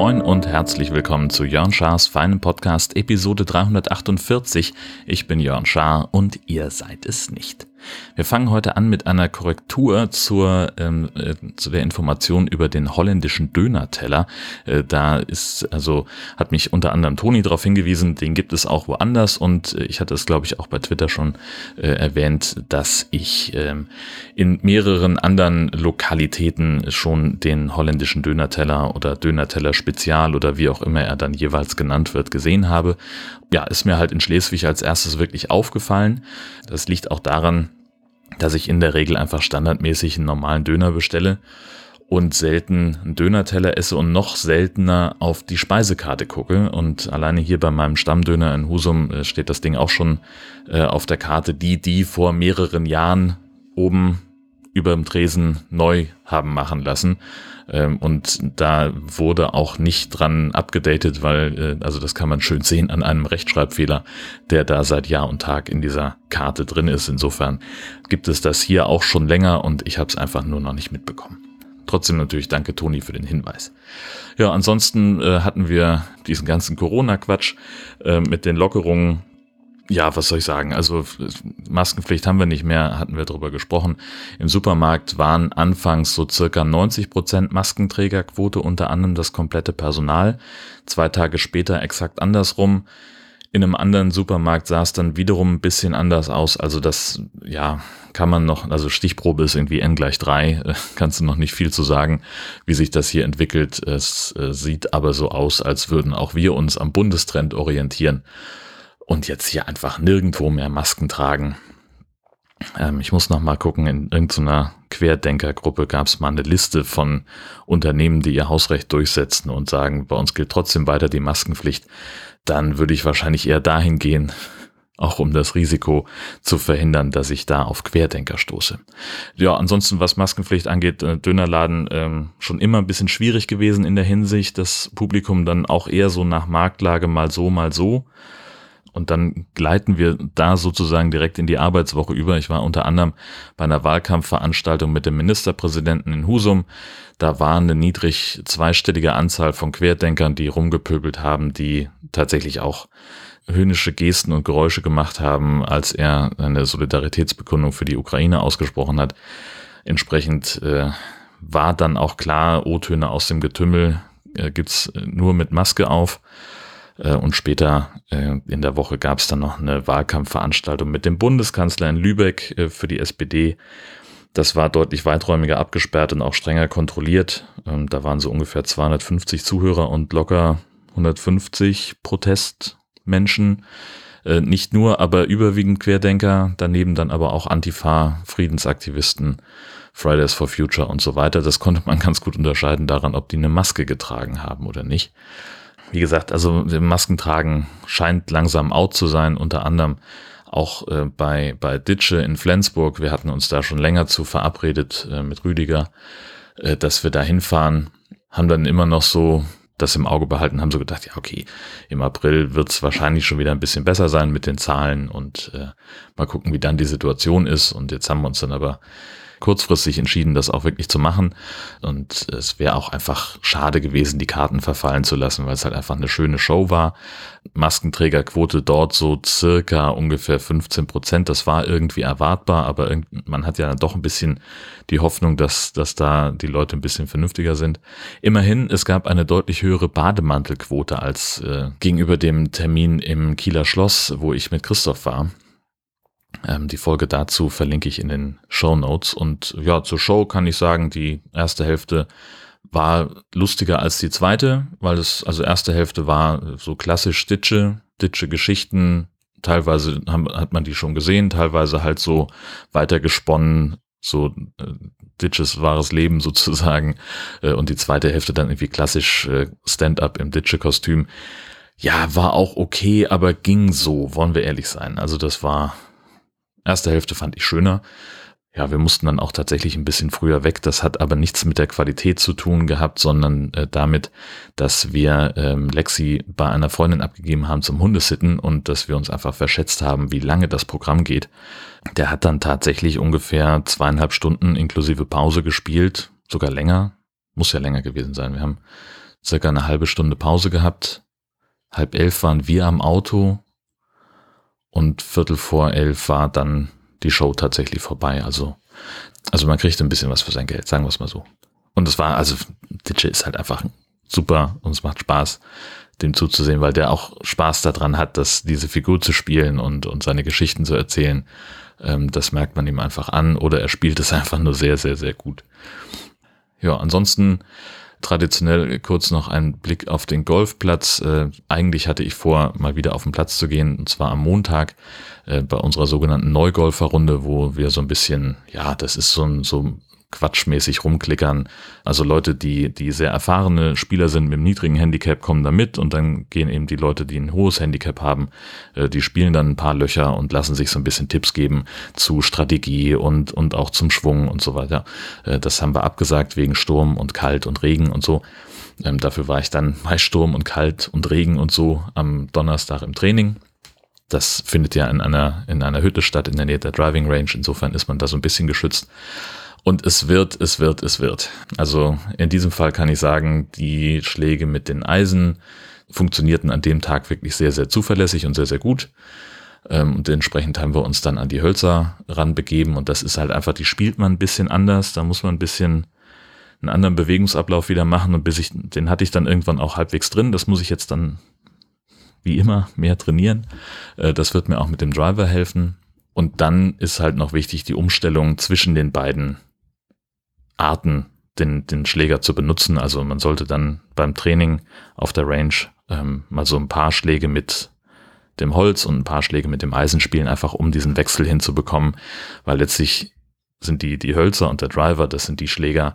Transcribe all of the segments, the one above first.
Moin und herzlich willkommen zu Jörn Schars feinem Podcast Episode 348. Ich bin Jörn Schaar und ihr seid es nicht. Wir fangen heute an mit einer Korrektur zur, ähm, äh, zu der Information über den holländischen Dönerteller. Äh, da ist, also hat mich unter anderem Toni darauf hingewiesen, den gibt es auch woanders und äh, ich hatte es, glaube ich, auch bei Twitter schon äh, erwähnt, dass ich ähm, in mehreren anderen Lokalitäten schon den holländischen Dönerteller oder Dönerteller Spezial oder wie auch immer er dann jeweils genannt wird, gesehen habe. Ja, ist mir halt in Schleswig als erstes wirklich aufgefallen. Das liegt auch daran, dass ich in der Regel einfach standardmäßig einen normalen Döner bestelle und selten einen Dönerteller esse und noch seltener auf die Speisekarte gucke. Und alleine hier bei meinem Stammdöner in Husum äh, steht das Ding auch schon äh, auf der Karte, die die vor mehreren Jahren oben über dem Tresen neu haben machen lassen. Ähm, und da wurde auch nicht dran abgedatet, weil, äh, also das kann man schön sehen an einem Rechtschreibfehler, der da seit Jahr und Tag in dieser Karte drin ist. Insofern gibt es das hier auch schon länger und ich habe es einfach nur noch nicht mitbekommen. Trotzdem natürlich danke Toni für den Hinweis. Ja, ansonsten äh, hatten wir diesen ganzen Corona-Quatsch äh, mit den Lockerungen ja, was soll ich sagen? Also Maskenpflicht haben wir nicht mehr, hatten wir darüber gesprochen. Im Supermarkt waren anfangs so circa 90 Prozent Maskenträgerquote, unter anderem das komplette Personal. Zwei Tage später exakt andersrum. In einem anderen Supermarkt sah es dann wiederum ein bisschen anders aus. Also das, ja, kann man noch, also Stichprobe ist irgendwie n gleich drei, kannst du noch nicht viel zu sagen, wie sich das hier entwickelt. Es äh, sieht aber so aus, als würden auch wir uns am Bundestrend orientieren und jetzt hier einfach nirgendwo mehr Masken tragen. Ähm, ich muss noch mal gucken, in irgendeiner Querdenkergruppe gab es mal eine Liste von Unternehmen, die ihr Hausrecht durchsetzen und sagen, bei uns gilt trotzdem weiter die Maskenpflicht. Dann würde ich wahrscheinlich eher dahin gehen, auch um das Risiko zu verhindern, dass ich da auf Querdenker stoße. Ja, ansonsten, was Maskenpflicht angeht, äh, Dönerladen ähm, schon immer ein bisschen schwierig gewesen in der Hinsicht, das Publikum dann auch eher so nach Marktlage mal so, mal so. Und dann gleiten wir da sozusagen direkt in die Arbeitswoche über. Ich war unter anderem bei einer Wahlkampfveranstaltung mit dem Ministerpräsidenten in Husum. Da war eine niedrig zweistellige Anzahl von Querdenkern, die rumgepöbelt haben, die tatsächlich auch höhnische Gesten und Geräusche gemacht haben, als er eine Solidaritätsbekundung für die Ukraine ausgesprochen hat. Entsprechend äh, war dann auch klar, O-Töne aus dem Getümmel äh, gibt's nur mit Maske auf. Äh, und später äh, in der Woche gab es dann noch eine Wahlkampfveranstaltung mit dem Bundeskanzler in Lübeck äh, für die SPD. Das war deutlich weiträumiger abgesperrt und auch strenger kontrolliert. Ähm, da waren so ungefähr 250 Zuhörer und locker 150 Protestmenschen. Nicht nur, aber überwiegend Querdenker, daneben dann aber auch Antifa, Friedensaktivisten, Fridays for Future und so weiter. Das konnte man ganz gut unterscheiden daran, ob die eine Maske getragen haben oder nicht wie gesagt, also Masken tragen scheint langsam out zu sein, unter anderem auch äh, bei, bei Ditsche in Flensburg. Wir hatten uns da schon länger zu verabredet äh, mit Rüdiger, äh, dass wir da hinfahren, haben dann immer noch so das im Auge behalten, haben so gedacht, ja, okay, im April wird es wahrscheinlich schon wieder ein bisschen besser sein mit den Zahlen und äh, mal gucken, wie dann die Situation ist. Und jetzt haben wir uns dann aber kurzfristig entschieden, das auch wirklich zu machen. Und es wäre auch einfach schade gewesen, die Karten verfallen zu lassen, weil es halt einfach eine schöne Show war. Maskenträgerquote dort so circa ungefähr 15 Prozent. Das war irgendwie erwartbar, aber man hat ja dann doch ein bisschen die Hoffnung, dass, dass da die Leute ein bisschen vernünftiger sind. Immerhin, es gab eine deutlich höhere Bademantelquote als äh, gegenüber dem Termin im Kieler Schloss, wo ich mit Christoph war. Ähm, die Folge dazu verlinke ich in den Show Notes. Und ja, zur Show kann ich sagen, die erste Hälfte war lustiger als die zweite, weil es, also erste Hälfte war so klassisch Ditsche, Ditsche Geschichten. Teilweise haben, hat man die schon gesehen, teilweise halt so weitergesponnen, so äh, Ditches wahres Leben sozusagen. Äh, und die zweite Hälfte dann irgendwie klassisch äh, Stand-up im Ditsche-Kostüm. Ja, war auch okay, aber ging so, wollen wir ehrlich sein. Also das war Erste Hälfte fand ich schöner. ja, wir mussten dann auch tatsächlich ein bisschen früher weg. Das hat aber nichts mit der Qualität zu tun gehabt, sondern äh, damit, dass wir ähm, Lexi bei einer Freundin abgegeben haben zum Hundesitten und dass wir uns einfach verschätzt haben, wie lange das Programm geht. Der hat dann tatsächlich ungefähr zweieinhalb Stunden inklusive Pause gespielt, sogar länger. Muss ja länger gewesen sein. Wir haben circa eine halbe Stunde Pause gehabt. Halb elf waren wir am Auto und Viertel vor elf war dann die Show tatsächlich vorbei. Also, also man kriegt ein bisschen was für sein Geld, sagen wir es mal so. Und es war, also DJ ist halt einfach super und es macht Spaß, dem zuzusehen, weil der auch Spaß daran hat, dass diese Figur zu spielen und, und seine Geschichten zu erzählen. Ähm, das merkt man ihm einfach an oder er spielt es einfach nur sehr, sehr, sehr gut. Ja, ansonsten Traditionell kurz noch ein Blick auf den Golfplatz. Äh, eigentlich hatte ich vor, mal wieder auf den Platz zu gehen, und zwar am Montag äh, bei unserer sogenannten Neugolferrunde, wo wir so ein bisschen, ja, das ist so ein, so quatschmäßig rumklickern. Also Leute, die, die sehr erfahrene Spieler sind mit einem niedrigen Handicap, kommen da mit und dann gehen eben die Leute, die ein hohes Handicap haben, äh, die spielen dann ein paar Löcher und lassen sich so ein bisschen Tipps geben zu Strategie und, und auch zum Schwung und so weiter. Äh, das haben wir abgesagt wegen Sturm und Kalt und Regen und so. Ähm, dafür war ich dann bei Sturm und Kalt und Regen und so am Donnerstag im Training. Das findet ja in einer, in einer Hütte statt, in der Nähe der Driving Range. Insofern ist man da so ein bisschen geschützt. Und es wird, es wird, es wird. Also in diesem Fall kann ich sagen, die Schläge mit den Eisen funktionierten an dem Tag wirklich sehr, sehr zuverlässig und sehr, sehr gut. Ähm, und entsprechend haben wir uns dann an die Hölzer ranbegeben. Und das ist halt einfach, die spielt man ein bisschen anders. Da muss man ein bisschen einen anderen Bewegungsablauf wieder machen. Und bis ich, den hatte ich dann irgendwann auch halbwegs drin. Das muss ich jetzt dann wie immer mehr trainieren. Äh, das wird mir auch mit dem Driver helfen. Und dann ist halt noch wichtig die Umstellung zwischen den beiden Arten den, den Schläger zu benutzen. Also man sollte dann beim Training auf der Range ähm, mal so ein paar Schläge mit dem Holz und ein paar Schläge mit dem Eisen spielen, einfach um diesen Wechsel hinzubekommen, weil letztlich sind die, die Hölzer und der Driver, das sind die Schläger,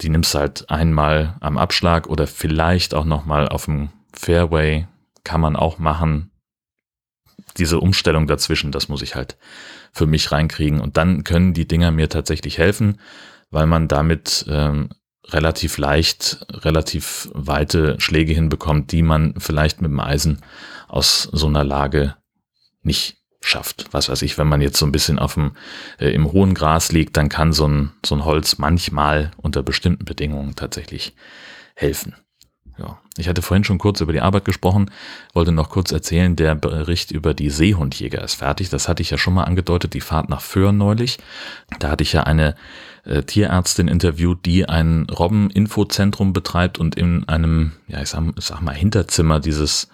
die nimmst du halt einmal am Abschlag oder vielleicht auch nochmal auf dem Fairway, kann man auch machen. Diese Umstellung dazwischen, das muss ich halt für mich reinkriegen und dann können die Dinger mir tatsächlich helfen weil man damit ähm, relativ leicht, relativ weite Schläge hinbekommt, die man vielleicht mit dem Eisen aus so einer Lage nicht schafft. Was weiß ich, wenn man jetzt so ein bisschen auf dem, äh, im hohen Gras liegt, dann kann so ein, so ein Holz manchmal unter bestimmten Bedingungen tatsächlich helfen. Ja, ich hatte vorhin schon kurz über die Arbeit gesprochen, wollte noch kurz erzählen, der Bericht über die Seehundjäger ist fertig. Das hatte ich ja schon mal angedeutet, die Fahrt nach Föhr neulich. Da hatte ich ja eine äh, Tierärztin interviewt, die ein Robben-Infozentrum betreibt und in einem, ja, ich sag, sag mal, Hinterzimmer dieses,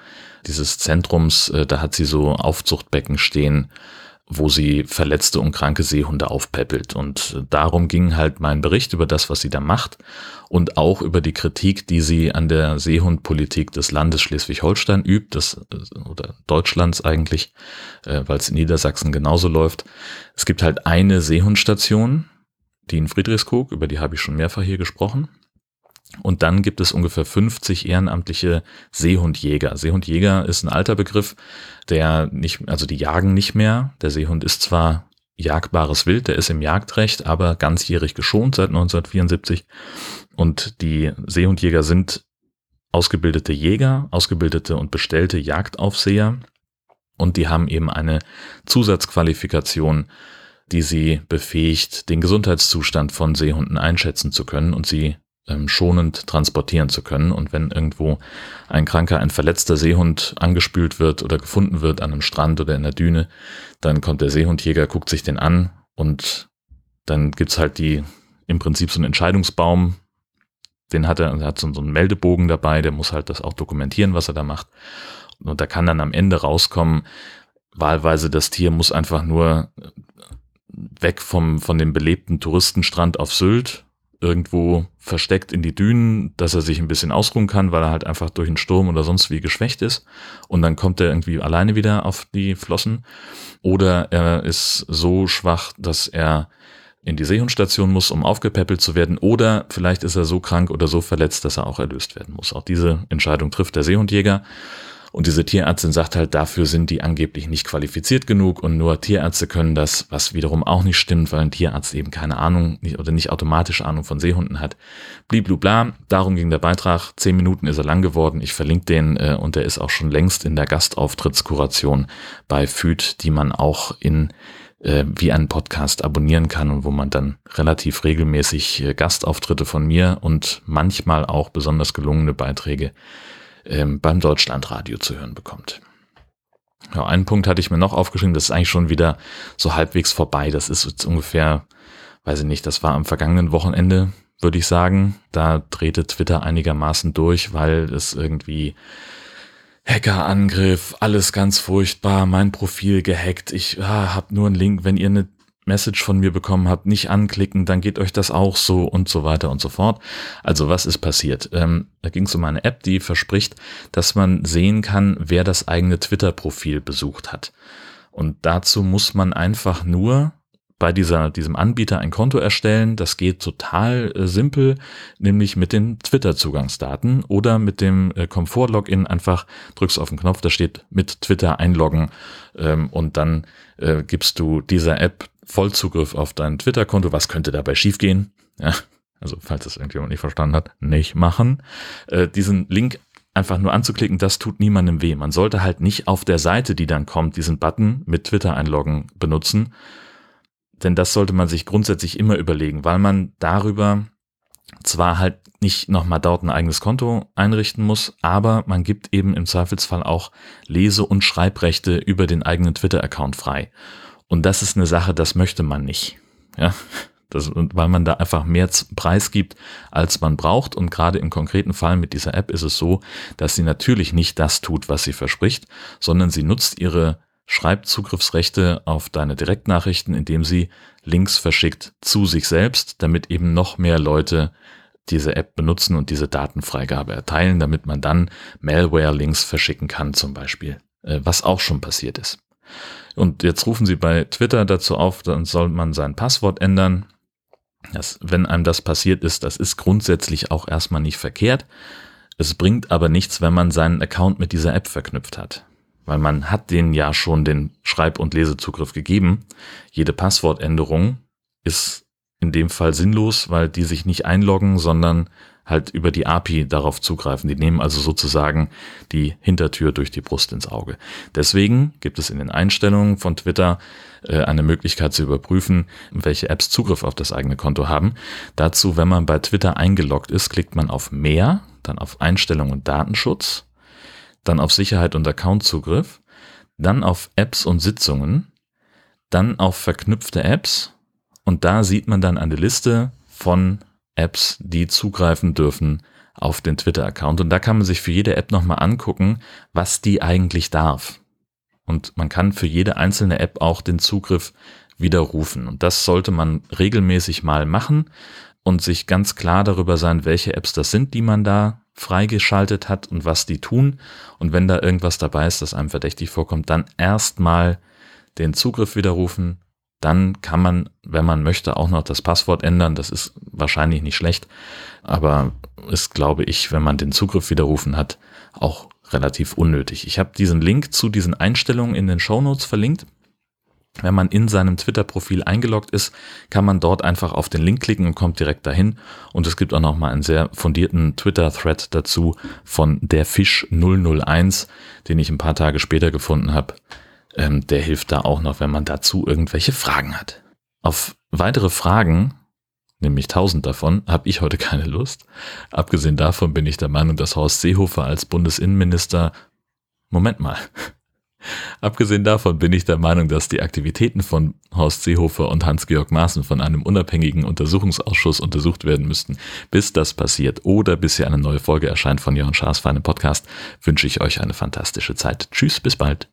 dieses Zentrums, äh, da hat sie so Aufzuchtbecken stehen, wo sie verletzte und kranke Seehunde aufpäppelt. Und darum ging halt mein Bericht über das, was sie da macht und auch über die Kritik, die sie an der Seehundpolitik des Landes Schleswig-Holstein übt, das, oder Deutschlands eigentlich, äh, weil es in Niedersachsen genauso läuft. Es gibt halt eine Seehundstation, die in Friedrichskoog, über die habe ich schon mehrfach hier gesprochen. Und dann gibt es ungefähr 50 ehrenamtliche Seehundjäger. Seehundjäger ist ein alter Begriff, der nicht, also die jagen nicht mehr. Der Seehund ist zwar jagbares Wild, der ist im Jagdrecht, aber ganzjährig geschont seit 1974. Und die Seehundjäger sind ausgebildete Jäger, ausgebildete und bestellte Jagdaufseher. Und die haben eben eine Zusatzqualifikation die sie befähigt, den Gesundheitszustand von Seehunden einschätzen zu können und sie schonend transportieren zu können. Und wenn irgendwo ein kranker, ein verletzter Seehund angespült wird oder gefunden wird an einem Strand oder in der Düne, dann kommt der Seehundjäger, guckt sich den an und dann gibt's halt die, im Prinzip so einen Entscheidungsbaum, den hat er, er hat so einen Meldebogen dabei, der muss halt das auch dokumentieren, was er da macht. Und da kann dann am Ende rauskommen, wahlweise das Tier muss einfach nur weg vom, von dem belebten Touristenstrand auf Sylt, irgendwo versteckt in die Dünen, dass er sich ein bisschen ausruhen kann, weil er halt einfach durch einen Sturm oder sonst wie geschwächt ist. Und dann kommt er irgendwie alleine wieder auf die Flossen. Oder er ist so schwach, dass er in die Seehundstation muss, um aufgepäppelt zu werden. Oder vielleicht ist er so krank oder so verletzt, dass er auch erlöst werden muss. Auch diese Entscheidung trifft der Seehundjäger. Und diese Tierärztin sagt halt, dafür sind die angeblich nicht qualifiziert genug und nur Tierärzte können das, was wiederum auch nicht stimmt, weil ein Tierarzt eben keine Ahnung oder nicht automatisch Ahnung von Seehunden hat. Bliblubla, darum ging der Beitrag. Zehn Minuten ist er lang geworden. Ich verlinke den äh, und der ist auch schon längst in der Gastauftrittskuration bei FÜD, die man auch in äh, wie einen Podcast abonnieren kann und wo man dann relativ regelmäßig äh, Gastauftritte von mir und manchmal auch besonders gelungene Beiträge ähm, beim Deutschlandradio zu hören bekommt. Ja, einen Punkt hatte ich mir noch aufgeschrieben, das ist eigentlich schon wieder so halbwegs vorbei. Das ist jetzt ungefähr, weiß ich nicht, das war am vergangenen Wochenende, würde ich sagen. Da drehte Twitter einigermaßen durch, weil es irgendwie Hackerangriff, alles ganz furchtbar, mein Profil gehackt, ich ah, hab nur einen Link, wenn ihr eine Message von mir bekommen habt, nicht anklicken, dann geht euch das auch so und so weiter und so fort. Also was ist passiert? Ähm, da ging es um eine App, die verspricht, dass man sehen kann, wer das eigene Twitter-Profil besucht hat. Und dazu muss man einfach nur bei dieser, diesem Anbieter ein Konto erstellen. Das geht total äh, simpel, nämlich mit den Twitter-Zugangsdaten oder mit dem äh, Komfort-Login. Einfach drückst auf den Knopf, da steht mit Twitter einloggen ähm, und dann äh, gibst du dieser App Vollzugriff auf dein Twitter-Konto. Was könnte dabei schiefgehen? Ja, also falls das irgendjemand nicht verstanden hat, nicht machen. Äh, diesen Link einfach nur anzuklicken, das tut niemandem weh. Man sollte halt nicht auf der Seite, die dann kommt, diesen Button mit Twitter einloggen benutzen, denn das sollte man sich grundsätzlich immer überlegen, weil man darüber zwar halt nicht nochmal dort ein eigenes Konto einrichten muss, aber man gibt eben im Zweifelsfall auch Lese- und Schreibrechte über den eigenen Twitter-Account frei. Und das ist eine Sache, das möchte man nicht. Ja, das, weil man da einfach mehr Preis gibt, als man braucht. Und gerade im konkreten Fall mit dieser App ist es so, dass sie natürlich nicht das tut, was sie verspricht, sondern sie nutzt ihre Schreibzugriffsrechte auf deine Direktnachrichten, indem sie Links verschickt zu sich selbst, damit eben noch mehr Leute diese App benutzen und diese Datenfreigabe erteilen, damit man dann Malware-Links verschicken kann zum Beispiel, äh, was auch schon passiert ist. Und jetzt rufen sie bei Twitter dazu auf, dann soll man sein Passwort ändern. Das, wenn einem das passiert ist, das ist grundsätzlich auch erstmal nicht verkehrt. Es bringt aber nichts, wenn man seinen Account mit dieser App verknüpft hat weil man hat denen ja schon den Schreib- und Lesezugriff gegeben. Jede Passwortänderung ist in dem Fall sinnlos, weil die sich nicht einloggen, sondern halt über die API darauf zugreifen. Die nehmen also sozusagen die Hintertür durch die Brust ins Auge. Deswegen gibt es in den Einstellungen von Twitter äh, eine Möglichkeit zu überprüfen, welche Apps Zugriff auf das eigene Konto haben. Dazu, wenn man bei Twitter eingeloggt ist, klickt man auf Mehr, dann auf Einstellungen und Datenschutz dann auf Sicherheit und Accountzugriff, dann auf Apps und Sitzungen, dann auf verknüpfte Apps und da sieht man dann eine Liste von Apps, die zugreifen dürfen auf den Twitter-Account. Und da kann man sich für jede App nochmal angucken, was die eigentlich darf. Und man kann für jede einzelne App auch den Zugriff widerrufen. Und das sollte man regelmäßig mal machen und sich ganz klar darüber sein, welche Apps das sind, die man da freigeschaltet hat und was die tun. Und wenn da irgendwas dabei ist, das einem verdächtig vorkommt, dann erstmal den Zugriff widerrufen. Dann kann man, wenn man möchte, auch noch das Passwort ändern. Das ist wahrscheinlich nicht schlecht, aber ist, glaube ich, wenn man den Zugriff widerrufen hat, auch relativ unnötig. Ich habe diesen Link zu diesen Einstellungen in den Show Notes verlinkt. Wenn man in seinem Twitter-Profil eingeloggt ist, kann man dort einfach auf den Link klicken und kommt direkt dahin. Und es gibt auch noch mal einen sehr fundierten Twitter-Thread dazu von der Fisch 001, den ich ein paar Tage später gefunden habe. Ähm, der hilft da auch noch, wenn man dazu irgendwelche Fragen hat. Auf weitere Fragen, nämlich tausend davon, habe ich heute keine Lust. Abgesehen davon bin ich der Meinung, dass Horst Seehofer als Bundesinnenminister Moment mal. Abgesehen davon bin ich der Meinung, dass die Aktivitäten von Horst Seehofer und Hans-Georg Maaßen von einem unabhängigen Untersuchungsausschuss untersucht werden müssten. Bis das passiert oder bis hier eine neue Folge erscheint von Jörn Schaas für einen Podcast, wünsche ich euch eine fantastische Zeit. Tschüss, bis bald.